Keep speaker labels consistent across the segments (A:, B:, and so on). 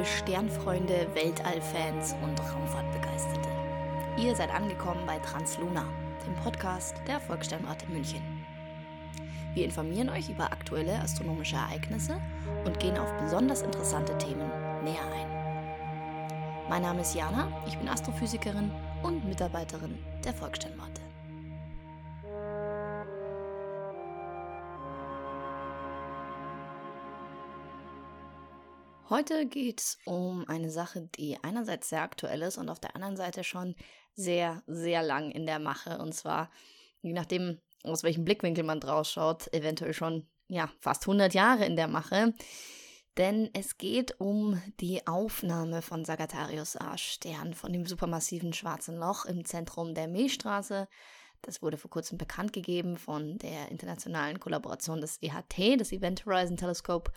A: Liebe Sternfreunde, Weltallfans und Raumfahrtbegeisterte. Ihr seid angekommen bei Transluna, dem Podcast der Volkssternwarte München. Wir informieren euch über aktuelle astronomische Ereignisse und gehen auf besonders interessante Themen näher ein. Mein Name ist Jana, ich bin Astrophysikerin und Mitarbeiterin der Volkssternwarte. Heute geht es um eine Sache, die einerseits sehr aktuell ist und auf der anderen Seite schon sehr, sehr lang in der Mache. Und zwar, je nachdem, aus welchem Blickwinkel man drauf schaut, eventuell schon ja, fast 100 Jahre in der Mache. Denn es geht um die Aufnahme von Sagittarius A-Stern, von dem supermassiven schwarzen Loch im Zentrum der Milchstraße. Das wurde vor kurzem bekannt gegeben von der internationalen Kollaboration des EHT, des Event Horizon Telescope.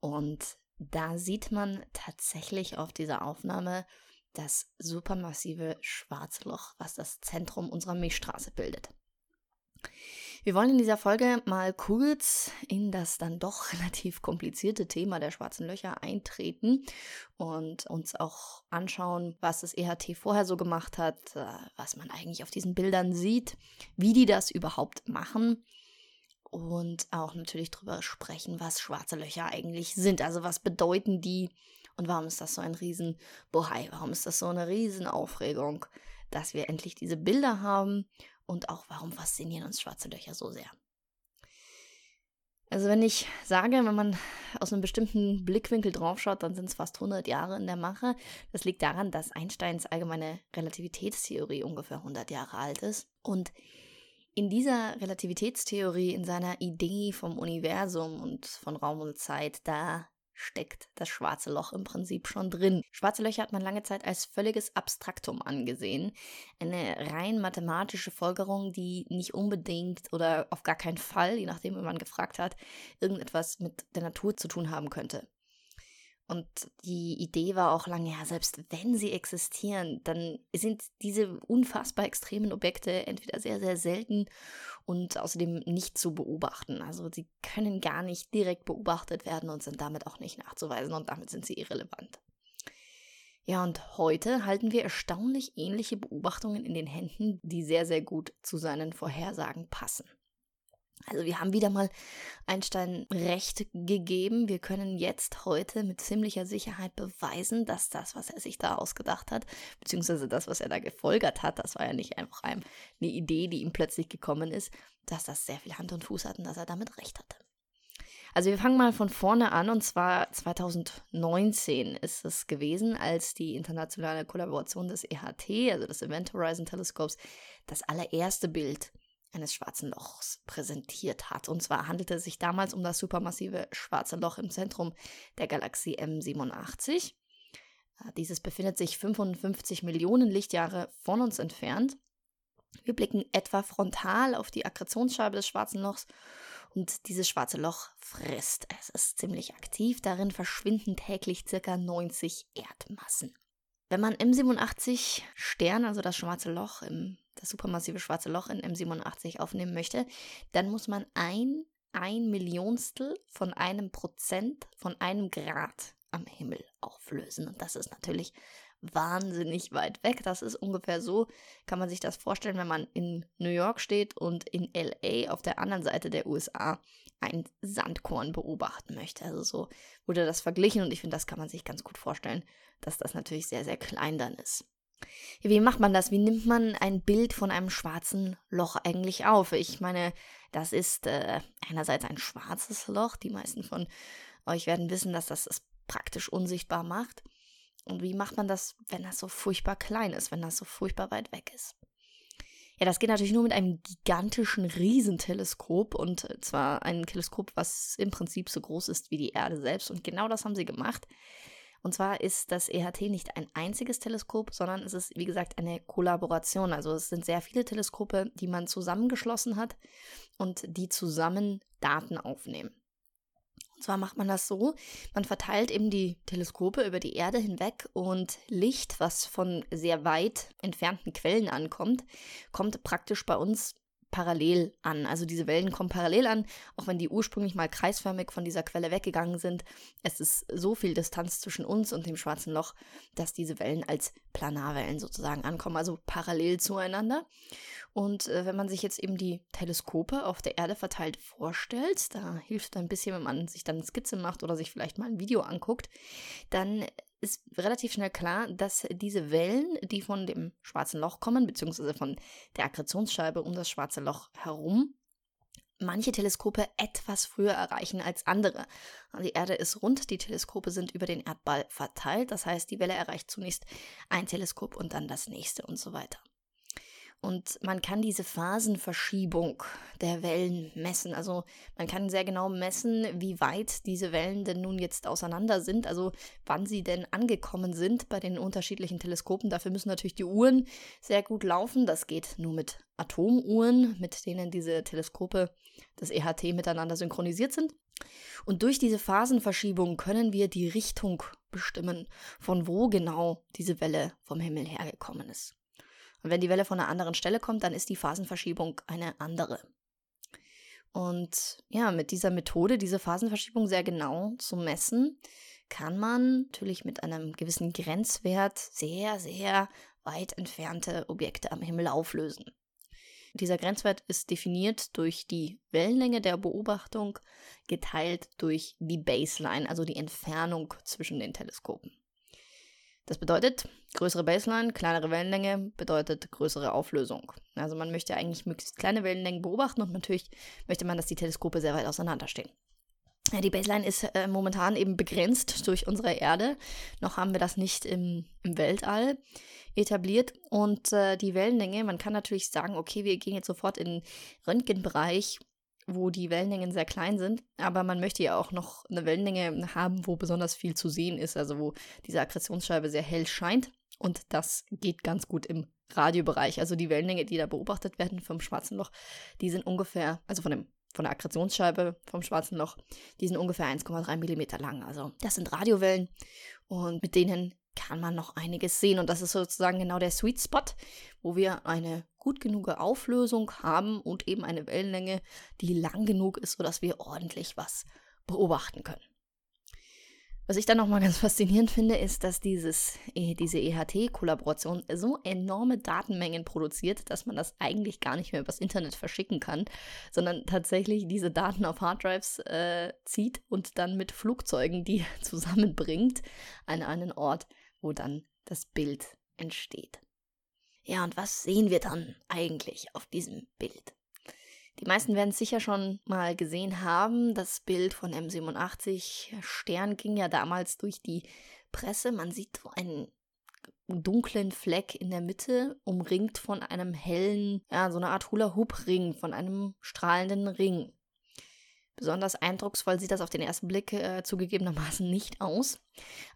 A: Und da sieht man tatsächlich auf dieser Aufnahme das supermassive schwarze Loch, was das Zentrum unserer Milchstraße bildet. Wir wollen in dieser Folge mal kurz in das dann doch relativ komplizierte Thema der schwarzen Löcher eintreten und uns auch anschauen, was das EHT vorher so gemacht hat, äh, was man eigentlich auf diesen Bildern sieht, wie die das überhaupt machen und auch natürlich darüber sprechen, was schwarze Löcher eigentlich sind. Also was bedeuten die und warum ist das so ein riesen Bohai? Warum ist das so eine riesen Aufregung, dass wir endlich diese Bilder haben und auch warum faszinieren uns schwarze Löcher so sehr? Also wenn ich sage, wenn man aus einem bestimmten Blickwinkel draufschaut, dann sind es fast 100 Jahre in der Mache. Das liegt daran, dass Einsteins allgemeine Relativitätstheorie ungefähr 100 Jahre alt ist und in dieser Relativitätstheorie, in seiner Idee vom Universum und von Raum und Zeit, da steckt das schwarze Loch im Prinzip schon drin. Schwarze Löcher hat man lange Zeit als völliges Abstraktum angesehen. Eine rein mathematische Folgerung, die nicht unbedingt oder auf gar keinen Fall, je nachdem, wie man gefragt hat, irgendetwas mit der Natur zu tun haben könnte. Und die Idee war auch lange, ja, selbst wenn sie existieren, dann sind diese unfassbar extremen Objekte entweder sehr, sehr selten und außerdem nicht zu beobachten. Also sie können gar nicht direkt beobachtet werden und sind damit auch nicht nachzuweisen und damit sind sie irrelevant. Ja, und heute halten wir erstaunlich ähnliche Beobachtungen in den Händen, die sehr, sehr gut zu seinen Vorhersagen passen. Also wir haben wieder mal Einstein recht gegeben. Wir können jetzt heute mit ziemlicher Sicherheit beweisen, dass das, was er sich da ausgedacht hat, beziehungsweise das, was er da gefolgert hat, das war ja nicht einfach eine Idee, die ihm plötzlich gekommen ist, dass das sehr viel Hand und Fuß hat und dass er damit recht hatte. Also wir fangen mal von vorne an und zwar 2019 ist es gewesen, als die internationale Kollaboration des EHT, also des Event Horizon Telescopes, das allererste Bild eines schwarzen Lochs präsentiert hat. Und zwar handelte es sich damals um das supermassive schwarze Loch im Zentrum der Galaxie M87. Äh, dieses befindet sich 55 Millionen Lichtjahre von uns entfernt. Wir blicken etwa frontal auf die Akkretionsscheibe des schwarzen Lochs und dieses schwarze Loch frisst. Es ist ziemlich aktiv, darin verschwinden täglich ca. 90 Erdmassen. Wenn man M87 Stern, also das schwarze Loch im das supermassive schwarze Loch in M87 aufnehmen möchte, dann muss man ein, ein Millionstel von einem Prozent von einem Grad am Himmel auflösen. Und das ist natürlich wahnsinnig weit weg. Das ist ungefähr so, kann man sich das vorstellen, wenn man in New York steht und in LA auf der anderen Seite der USA ein Sandkorn beobachten möchte. Also so wurde das verglichen und ich finde, das kann man sich ganz gut vorstellen, dass das natürlich sehr, sehr klein dann ist. Wie macht man das? Wie nimmt man ein Bild von einem schwarzen Loch eigentlich auf? Ich meine, das ist äh, einerseits ein schwarzes Loch. Die meisten von euch werden wissen, dass das es praktisch unsichtbar macht. Und wie macht man das, wenn das so furchtbar klein ist, wenn das so furchtbar weit weg ist? Ja, das geht natürlich nur mit einem gigantischen Riesenteleskop und zwar ein Teleskop, was im Prinzip so groß ist wie die Erde selbst. Und genau das haben sie gemacht. Und zwar ist das EHT nicht ein einziges Teleskop, sondern es ist, wie gesagt, eine Kollaboration. Also es sind sehr viele Teleskope, die man zusammengeschlossen hat und die zusammen Daten aufnehmen. Und zwar macht man das so, man verteilt eben die Teleskope über die Erde hinweg und Licht, was von sehr weit entfernten Quellen ankommt, kommt praktisch bei uns parallel an. Also diese Wellen kommen parallel an, auch wenn die ursprünglich mal kreisförmig von dieser Quelle weggegangen sind. Es ist so viel Distanz zwischen uns und dem schwarzen Loch, dass diese Wellen als Planarwellen sozusagen ankommen, also parallel zueinander. Und äh, wenn man sich jetzt eben die Teleskope auf der Erde verteilt vorstellt, da hilft es ein bisschen, wenn man sich dann eine Skizze macht oder sich vielleicht mal ein Video anguckt, dann ist relativ schnell klar, dass diese Wellen, die von dem schwarzen Loch kommen, beziehungsweise von der Akkretionsscheibe um das schwarze Loch herum, manche Teleskope etwas früher erreichen als andere. Die Erde ist rund, die Teleskope sind über den Erdball verteilt, das heißt, die Welle erreicht zunächst ein Teleskop und dann das nächste und so weiter. Und man kann diese Phasenverschiebung der Wellen messen. Also man kann sehr genau messen, wie weit diese Wellen denn nun jetzt auseinander sind, also wann sie denn angekommen sind bei den unterschiedlichen Teleskopen. Dafür müssen natürlich die Uhren sehr gut laufen. Das geht nur mit Atomuhren, mit denen diese Teleskope des EHT miteinander synchronisiert sind. Und durch diese Phasenverschiebung können wir die Richtung bestimmen, von wo genau diese Welle vom Himmel hergekommen ist. Und wenn die Welle von einer anderen Stelle kommt, dann ist die Phasenverschiebung eine andere. Und ja, mit dieser Methode, diese Phasenverschiebung sehr genau zu messen, kann man natürlich mit einem gewissen Grenzwert sehr, sehr weit entfernte Objekte am Himmel auflösen. Dieser Grenzwert ist definiert durch die Wellenlänge der Beobachtung geteilt durch die Baseline, also die Entfernung zwischen den Teleskopen. Das bedeutet, größere Baseline, kleinere Wellenlänge bedeutet größere Auflösung. Also man möchte eigentlich möglichst kleine Wellenlängen beobachten und natürlich möchte man, dass die Teleskope sehr weit auseinanderstehen. Ja, die Baseline ist äh, momentan eben begrenzt durch unsere Erde. Noch haben wir das nicht im, im Weltall etabliert. Und äh, die Wellenlänge, man kann natürlich sagen, okay, wir gehen jetzt sofort in den Röntgenbereich wo die Wellenlängen sehr klein sind, aber man möchte ja auch noch eine Wellenlänge haben, wo besonders viel zu sehen ist, also wo diese Akkretionsscheibe sehr hell scheint. Und das geht ganz gut im Radiobereich. Also die Wellenlänge, die da beobachtet werden vom Schwarzen Loch, die sind ungefähr, also von, dem, von der Akkretionsscheibe vom Schwarzen Loch, die sind ungefähr 1,3 Millimeter lang. Also das sind Radiowellen und mit denen kann man noch einiges sehen. Und das ist sozusagen genau der Sweet Spot, wo wir eine gut genug Auflösung haben und eben eine Wellenlänge, die lang genug ist, sodass wir ordentlich was beobachten können. Was ich dann nochmal ganz faszinierend finde, ist, dass dieses, äh, diese EHT-Kollaboration so enorme Datenmengen produziert, dass man das eigentlich gar nicht mehr übers Internet verschicken kann, sondern tatsächlich diese Daten auf Harddrives äh, zieht und dann mit Flugzeugen die zusammenbringt an einen Ort, wo dann das Bild entsteht. Ja, und was sehen wir dann eigentlich auf diesem Bild? Die meisten werden es sicher schon mal gesehen haben. Das Bild von M87 Stern ging ja damals durch die Presse. Man sieht so einen dunklen Fleck in der Mitte, umringt von einem hellen, ja, so eine Art Hula-Hoop-Ring, von einem strahlenden Ring. Besonders eindrucksvoll sieht das auf den ersten Blick äh, zugegebenermaßen nicht aus.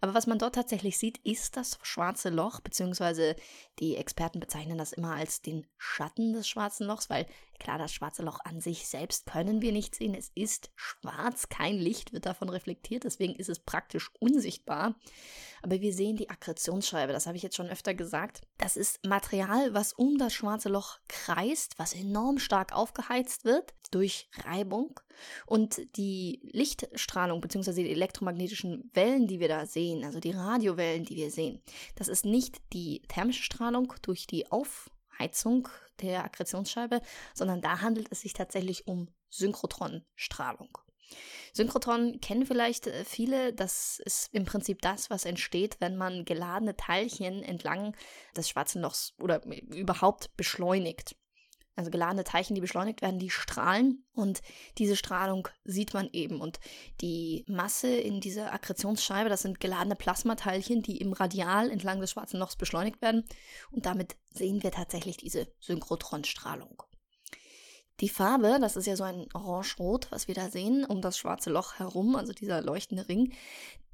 A: Aber was man dort tatsächlich sieht, ist das schwarze Loch, beziehungsweise die Experten bezeichnen das immer als den Schatten des schwarzen Lochs, weil klar, das schwarze Loch an sich selbst können wir nicht sehen. Es ist schwarz, kein Licht wird davon reflektiert, deswegen ist es praktisch unsichtbar. Aber wir sehen die Akkretionsscheibe, das habe ich jetzt schon öfter gesagt. Das ist Material, was um das schwarze Loch kreist, was enorm stark aufgeheizt wird durch Reibung. Und die Lichtstrahlung bzw. die elektromagnetischen Wellen, die wir da sehen, also die Radiowellen, die wir sehen, das ist nicht die thermische Strahlung durch die Aufheizung der Akkretionsscheibe, sondern da handelt es sich tatsächlich um Synchrotronstrahlung. Synchrotron kennen vielleicht äh, viele. Das ist im Prinzip das, was entsteht, wenn man geladene Teilchen entlang des schwarzen Lochs oder überhaupt beschleunigt. Also geladene Teilchen, die beschleunigt werden, die strahlen und diese Strahlung sieht man eben. Und die Masse in dieser Akkretionsscheibe, das sind geladene Plasmateilchen, die im Radial entlang des schwarzen Lochs beschleunigt werden. Und damit sehen wir tatsächlich diese Synchrotronstrahlung. Die Farbe, das ist ja so ein Orange-Rot, was wir da sehen, um das schwarze Loch herum, also dieser leuchtende Ring,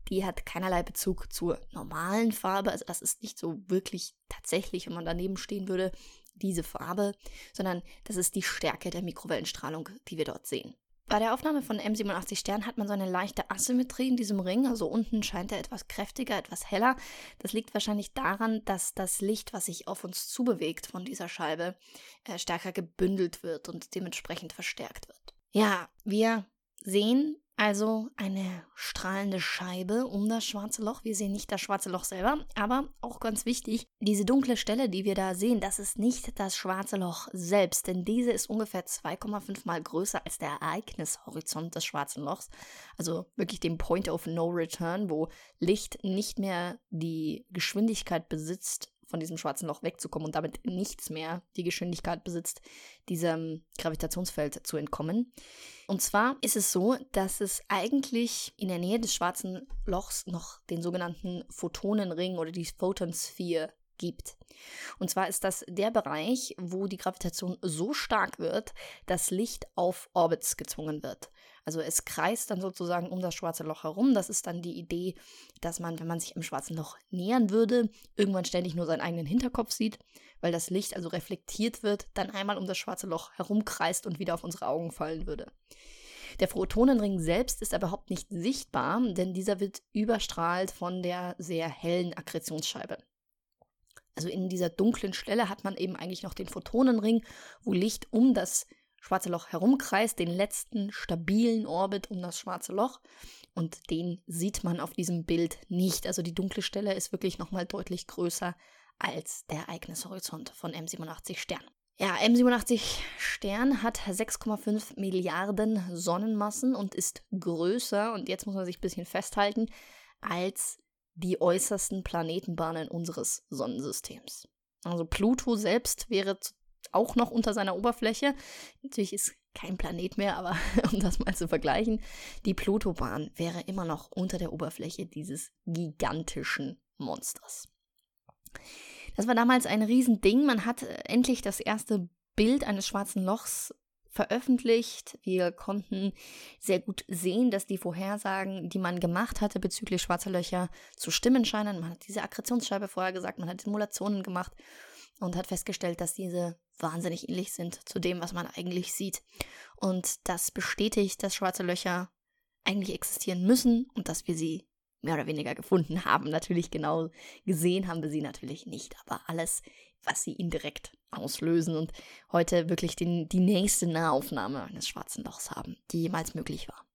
A: die hat keinerlei Bezug zur normalen Farbe. Also das ist nicht so wirklich tatsächlich, wenn man daneben stehen würde, diese Farbe, sondern das ist die Stärke der Mikrowellenstrahlung, die wir dort sehen. Bei der Aufnahme von M87 Stern hat man so eine leichte Asymmetrie in diesem Ring. Also unten scheint er etwas kräftiger, etwas heller. Das liegt wahrscheinlich daran, dass das Licht, was sich auf uns zubewegt von dieser Scheibe, äh, stärker gebündelt wird und dementsprechend verstärkt wird. Ja, wir sehen also eine strahlende Scheibe um das schwarze Loch. Wir sehen nicht das schwarze Loch selber, aber auch ganz wichtig, diese dunkle Stelle, die wir da sehen, das ist nicht das schwarze Loch selbst, denn diese ist ungefähr 2,5 mal größer als der Ereignishorizont des schwarzen Lochs. Also wirklich dem Point of No Return, wo Licht nicht mehr die Geschwindigkeit besitzt, von diesem schwarzen Loch wegzukommen und damit nichts mehr die Geschwindigkeit besitzt, diesem Gravitationsfeld zu entkommen. Und zwar ist es so, dass es eigentlich in der Nähe des schwarzen Lochs noch den sogenannten Photonenring oder die Photonsphere gibt. Und zwar ist das der Bereich, wo die Gravitation so stark wird, dass Licht auf Orbits gezwungen wird. Also es kreist dann sozusagen um das schwarze Loch herum. Das ist dann die Idee, dass man, wenn man sich im schwarzen Loch nähern würde, irgendwann ständig nur seinen eigenen Hinterkopf sieht, weil das Licht also reflektiert wird, dann einmal um das schwarze Loch herumkreist und wieder auf unsere Augen fallen würde. Der Photonenring selbst ist aber überhaupt nicht sichtbar, denn dieser wird überstrahlt von der sehr hellen Akkretionsscheibe. Also in dieser dunklen Stelle hat man eben eigentlich noch den Photonenring, wo Licht um das schwarze Loch herumkreist, den letzten stabilen Orbit um das schwarze Loch. Und den sieht man auf diesem Bild nicht. Also die dunkle Stelle ist wirklich nochmal deutlich größer als der Ereignishorizont von M87 Stern. Ja, M87 Stern hat 6,5 Milliarden Sonnenmassen und ist größer, und jetzt muss man sich ein bisschen festhalten, als die äußersten Planetenbahnen unseres Sonnensystems. Also Pluto selbst wäre auch noch unter seiner Oberfläche. Natürlich ist kein Planet mehr, aber um das mal zu vergleichen, die Plutobahn wäre immer noch unter der Oberfläche dieses gigantischen Monsters. Das war damals ein Riesending. Man hat äh, endlich das erste Bild eines schwarzen Lochs veröffentlicht. Wir konnten sehr gut sehen, dass die Vorhersagen, die man gemacht hatte bezüglich schwarzer Löcher, zu stimmen scheinen. Man hat diese Akkretionsscheibe vorher gesagt, man hat Simulationen gemacht und hat festgestellt, dass diese wahnsinnig ähnlich sind zu dem, was man eigentlich sieht. Und das bestätigt, dass schwarze Löcher eigentlich existieren müssen und dass wir sie mehr oder weniger gefunden haben. Natürlich genau gesehen haben wir sie natürlich nicht, aber alles, was sie indirekt auslösen und heute wirklich den, die nächste Nahaufnahme eines schwarzen Lochs haben, die jemals möglich war.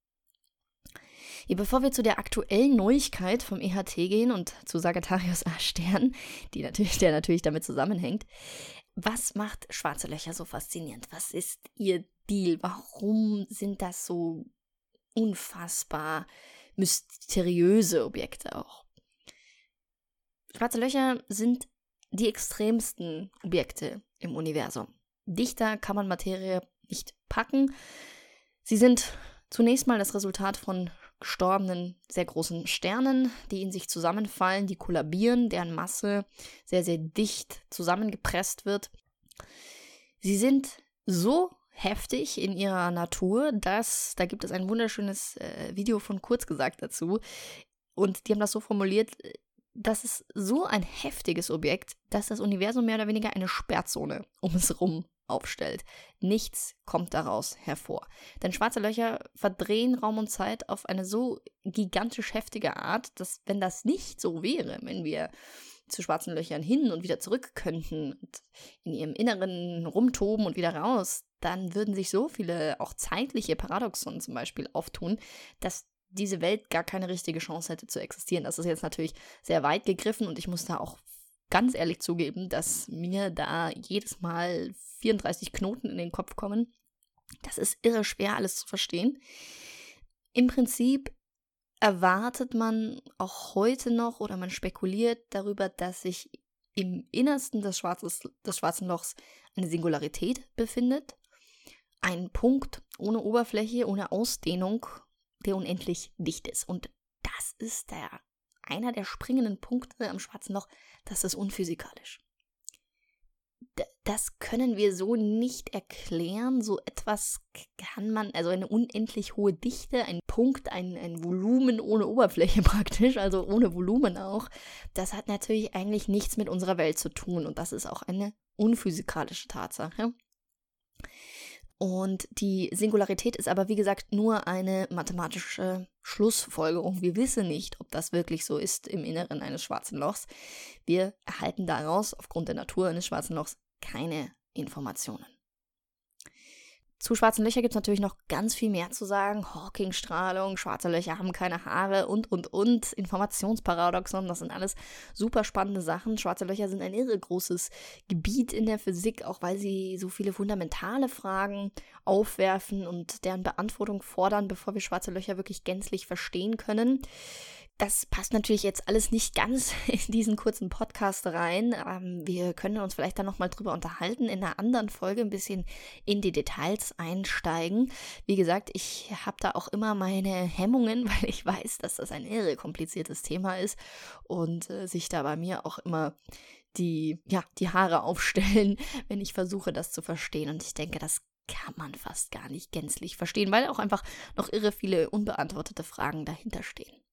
A: Ja, bevor wir zu der aktuellen Neuigkeit vom EHT gehen und zu Sagittarius A Stern, die natürlich, der natürlich damit zusammenhängt, was macht schwarze Löcher so faszinierend? Was ist ihr Deal? Warum sind das so unfassbar mysteriöse Objekte auch. Schwarze Löcher sind die extremsten Objekte im Universum. Dichter kann man Materie nicht packen. Sie sind zunächst mal das Resultat von gestorbenen, sehr großen Sternen, die in sich zusammenfallen, die kollabieren, deren Masse sehr, sehr dicht zusammengepresst wird. Sie sind so heftig in ihrer Natur, dass, da gibt es ein wunderschönes äh, Video von Kurz gesagt dazu, und die haben das so formuliert, das ist so ein heftiges Objekt, dass das Universum mehr oder weniger eine Sperrzone um es rum aufstellt. Nichts kommt daraus hervor. Denn schwarze Löcher verdrehen Raum und Zeit auf eine so gigantisch heftige Art, dass wenn das nicht so wäre, wenn wir zu schwarzen Löchern hin und wieder zurück könnten und in ihrem Inneren rumtoben und wieder raus, dann würden sich so viele auch zeitliche Paradoxon zum Beispiel auftun, dass diese Welt gar keine richtige Chance hätte zu existieren. Das ist jetzt natürlich sehr weit gegriffen und ich muss da auch ganz ehrlich zugeben, dass mir da jedes Mal 34 Knoten in den Kopf kommen. Das ist irre schwer, alles zu verstehen. Im Prinzip erwartet man auch heute noch oder man spekuliert darüber, dass sich im Innersten des, Schwarzes, des schwarzen Lochs eine Singularität befindet. Ein Punkt ohne Oberfläche, ohne Ausdehnung, der unendlich dicht ist. Und das ist der, einer der springenden Punkte am schwarzen Loch. Das ist unphysikalisch das können wir so nicht erklären. So etwas kann man, also eine unendlich hohe Dichte, ein Punkt, ein, ein Volumen ohne Oberfläche praktisch, also ohne Volumen auch, das hat natürlich eigentlich nichts mit unserer Welt zu tun und das ist auch eine unphysikalische Tatsache. Und die Singularität ist aber, wie gesagt, nur eine mathematische Schlussfolgerung. Wir wissen nicht, ob das wirklich so ist im Inneren eines schwarzen Lochs. Wir erhalten daraus aufgrund der Natur eines schwarzen Lochs keine Informationen. Zu schwarzen Löchern gibt es natürlich noch ganz viel mehr zu sagen. Hawking-Strahlung, schwarze Löcher haben keine Haare und, und, und. Informationsparadoxon, das sind alles super spannende Sachen. Schwarze Löcher sind ein irre großes Gebiet in der Physik, auch weil sie so viele fundamentale Fragen aufwerfen und deren Beantwortung fordern, bevor wir schwarze Löcher wirklich gänzlich verstehen können. Das passt natürlich jetzt alles nicht ganz in diesen kurzen Podcast rein. Ähm, wir können uns vielleicht dann nochmal drüber unterhalten, in einer anderen Folge ein bisschen in die Details einsteigen. Wie gesagt, ich habe da auch immer meine Hemmungen, weil ich weiß, dass das ein irre kompliziertes Thema ist und äh, sich da bei mir auch immer die, ja, die Haare aufstellen, wenn ich versuche, das zu verstehen. Und ich denke, das kann man fast gar nicht gänzlich verstehen, weil auch einfach noch irre viele unbeantwortete Fragen dahinter stehen.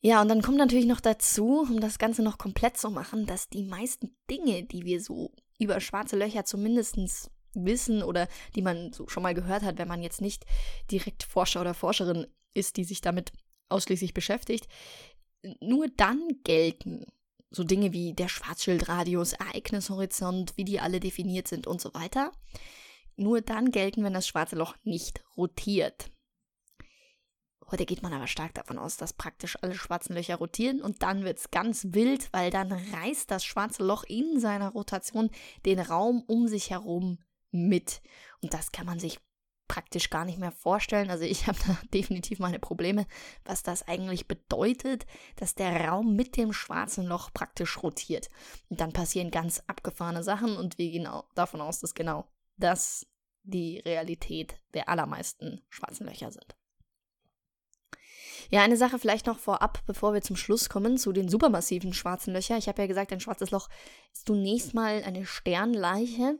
A: Ja, und dann kommt natürlich noch dazu, um das Ganze noch komplett zu machen, dass die meisten Dinge, die wir so über schwarze Löcher zumindest wissen oder die man so schon mal gehört hat, wenn man jetzt nicht direkt Forscher oder Forscherin ist, die sich damit ausschließlich beschäftigt, nur dann gelten. So Dinge wie der Schwarzschildradius, Ereignishorizont, wie die alle definiert sind und so weiter. Nur dann gelten, wenn das schwarze Loch nicht rotiert. Heute geht man aber stark davon aus, dass praktisch alle schwarzen Löcher rotieren und dann wird es ganz wild, weil dann reißt das schwarze Loch in seiner Rotation den Raum um sich herum mit. Und das kann man sich praktisch gar nicht mehr vorstellen. Also ich habe da definitiv meine Probleme, was das eigentlich bedeutet, dass der Raum mit dem schwarzen Loch praktisch rotiert. Und dann passieren ganz abgefahrene Sachen und wir gehen davon aus, dass genau das die Realität der allermeisten schwarzen Löcher sind. Ja, eine Sache vielleicht noch vorab, bevor wir zum Schluss kommen, zu den supermassiven schwarzen Löchern. Ich habe ja gesagt, ein schwarzes Loch ist zunächst mal eine Sternleiche.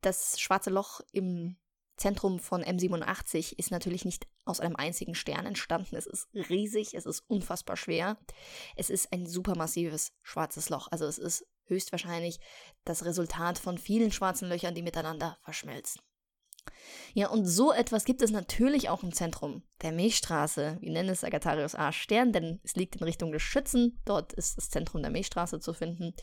A: Das schwarze Loch im Zentrum von M87 ist natürlich nicht aus einem einzigen Stern entstanden. Es ist riesig, es ist unfassbar schwer. Es ist ein supermassives schwarzes Loch. Also es ist höchstwahrscheinlich das Resultat von vielen schwarzen Löchern, die miteinander verschmelzen. Ja, und so etwas gibt es natürlich auch im Zentrum der Milchstraße. Wir nennen es Sagittarius A Stern, denn es liegt in Richtung des Schützen. Dort ist das Zentrum der Milchstraße zu finden.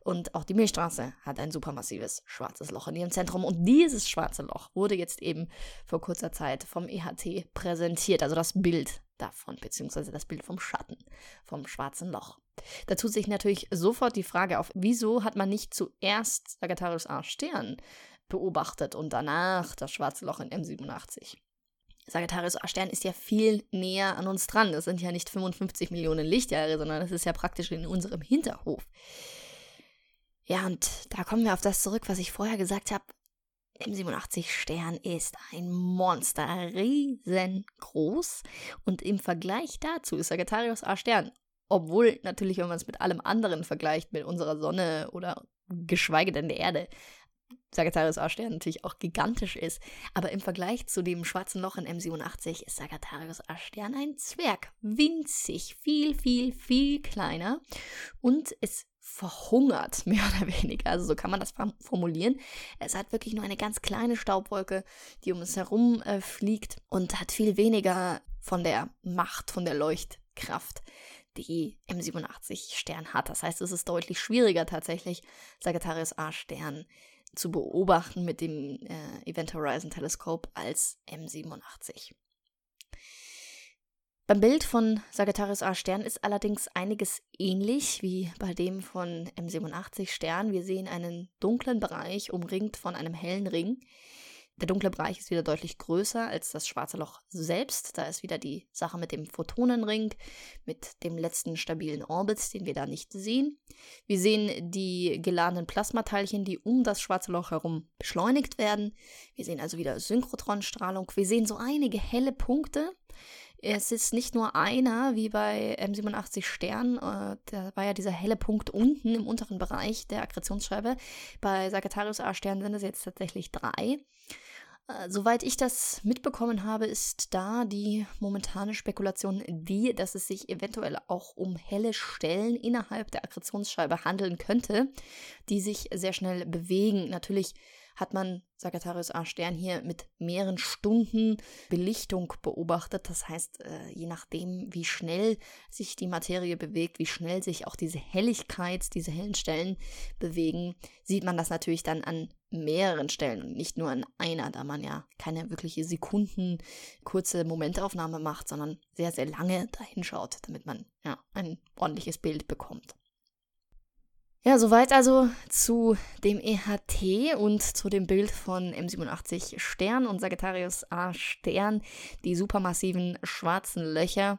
A: Und auch die Milchstraße hat ein supermassives schwarzes Loch in ihrem Zentrum. Und dieses schwarze Loch wurde jetzt eben vor kurzer Zeit vom EHT präsentiert. Also das Bild davon, beziehungsweise das Bild vom Schatten vom schwarzen Loch. Da tut sich natürlich sofort die Frage auf, wieso hat man nicht zuerst Sagittarius A Stern beobachtet und danach das schwarze Loch in M87. Sagittarius A-Stern ist ja viel näher an uns dran. Das sind ja nicht 55 Millionen Lichtjahre, sondern das ist ja praktisch in unserem Hinterhof. Ja, und da kommen wir auf das zurück, was ich vorher gesagt habe. M87 Stern ist ein Monster, riesengroß. Und im Vergleich dazu ist Sagittarius A Stern, obwohl natürlich, wenn man es mit allem anderen vergleicht, mit unserer Sonne oder geschweige denn der Erde, Sagittarius A-Stern natürlich auch gigantisch ist. Aber im Vergleich zu dem schwarzen Loch in M87 ist Sagittarius A-Stern ein Zwerg. Winzig, viel, viel, viel kleiner. Und es verhungert, mehr oder weniger. Also so kann man das formulieren. Es hat wirklich nur eine ganz kleine Staubwolke, die um es herum äh, fliegt und hat viel weniger von der Macht, von der Leuchtkraft, die M87 Stern hat. Das heißt, es ist deutlich schwieriger tatsächlich, Sagittarius A-Stern zu beobachten mit dem äh, Event Horizon Teleskop als M87. Beim Bild von Sagittarius A Stern ist allerdings einiges ähnlich wie bei dem von M87 Stern. Wir sehen einen dunklen Bereich umringt von einem hellen Ring. Der dunkle Bereich ist wieder deutlich größer als das schwarze Loch selbst. Da ist wieder die Sache mit dem Photonenring, mit dem letzten stabilen Orbit, den wir da nicht sehen. Wir sehen die geladenen Plasmateilchen, die um das schwarze Loch herum beschleunigt werden. Wir sehen also wieder Synchrotronstrahlung. Wir sehen so einige helle Punkte. Es ist nicht nur einer, wie bei M87 Stern, äh, da war ja dieser helle Punkt unten im unteren Bereich der Akkretionsscheibe. Bei Sagittarius A Stern sind es jetzt tatsächlich drei. Äh, soweit ich das mitbekommen habe, ist da die momentane Spekulation die, dass es sich eventuell auch um helle Stellen innerhalb der Akkretionsscheibe handeln könnte, die sich sehr schnell bewegen. Natürlich hat man Sagittarius A Stern hier mit mehreren Stunden Belichtung beobachtet. Das heißt, äh, je nachdem, wie schnell sich die Materie bewegt, wie schnell sich auch diese Helligkeit, diese hellen Stellen bewegen, sieht man das natürlich dann an mehreren Stellen und nicht nur an einer, da man ja keine wirkliche Sekunden kurze Momentaufnahme macht, sondern sehr, sehr lange dahinschaut, damit man ja ein ordentliches Bild bekommt. Ja, soweit also zu dem EHT und zu dem Bild von M87 Stern und Sagittarius A Stern, die supermassiven schwarzen Löcher.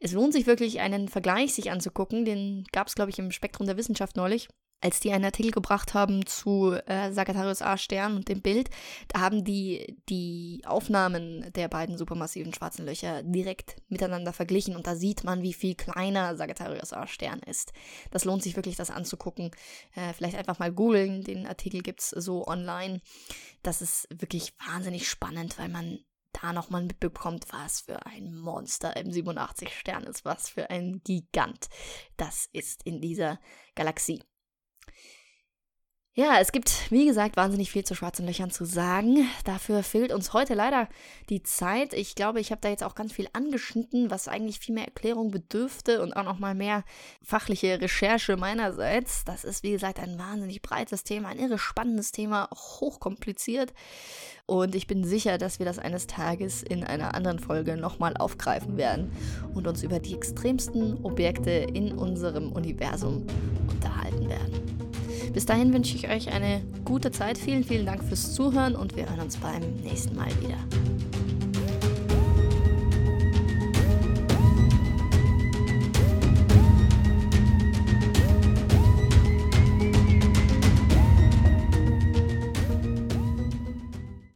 A: Es lohnt sich wirklich, einen Vergleich sich anzugucken. Den gab es, glaube ich, im Spektrum der Wissenschaft neulich als die einen Artikel gebracht haben zu äh, Sagittarius A Stern und dem Bild, da haben die die Aufnahmen der beiden supermassiven schwarzen Löcher direkt miteinander verglichen und da sieht man, wie viel kleiner Sagittarius A Stern ist. Das lohnt sich wirklich, das anzugucken. Äh, vielleicht einfach mal googeln, den Artikel gibt es so online. Das ist wirklich wahnsinnig spannend, weil man da nochmal mitbekommt, was für ein Monster M87 Stern ist, was für ein Gigant das ist in dieser Galaxie. Ja, es gibt, wie gesagt, wahnsinnig viel zu schwarzen Löchern zu sagen. Dafür fehlt uns heute leider die Zeit. Ich glaube, ich habe da jetzt auch ganz viel angeschnitten, was eigentlich viel mehr Erklärung bedürfte und auch nochmal mehr fachliche Recherche meinerseits. Das ist, wie gesagt, ein wahnsinnig breites Thema, ein irre spannendes Thema, hochkompliziert. Und ich bin sicher, dass wir das eines Tages in einer anderen Folge nochmal aufgreifen werden und uns über die extremsten Objekte in unserem Universum unterhalten werden. Bis dahin wünsche ich euch eine gute Zeit. Vielen, vielen Dank fürs Zuhören und wir hören uns beim nächsten Mal wieder.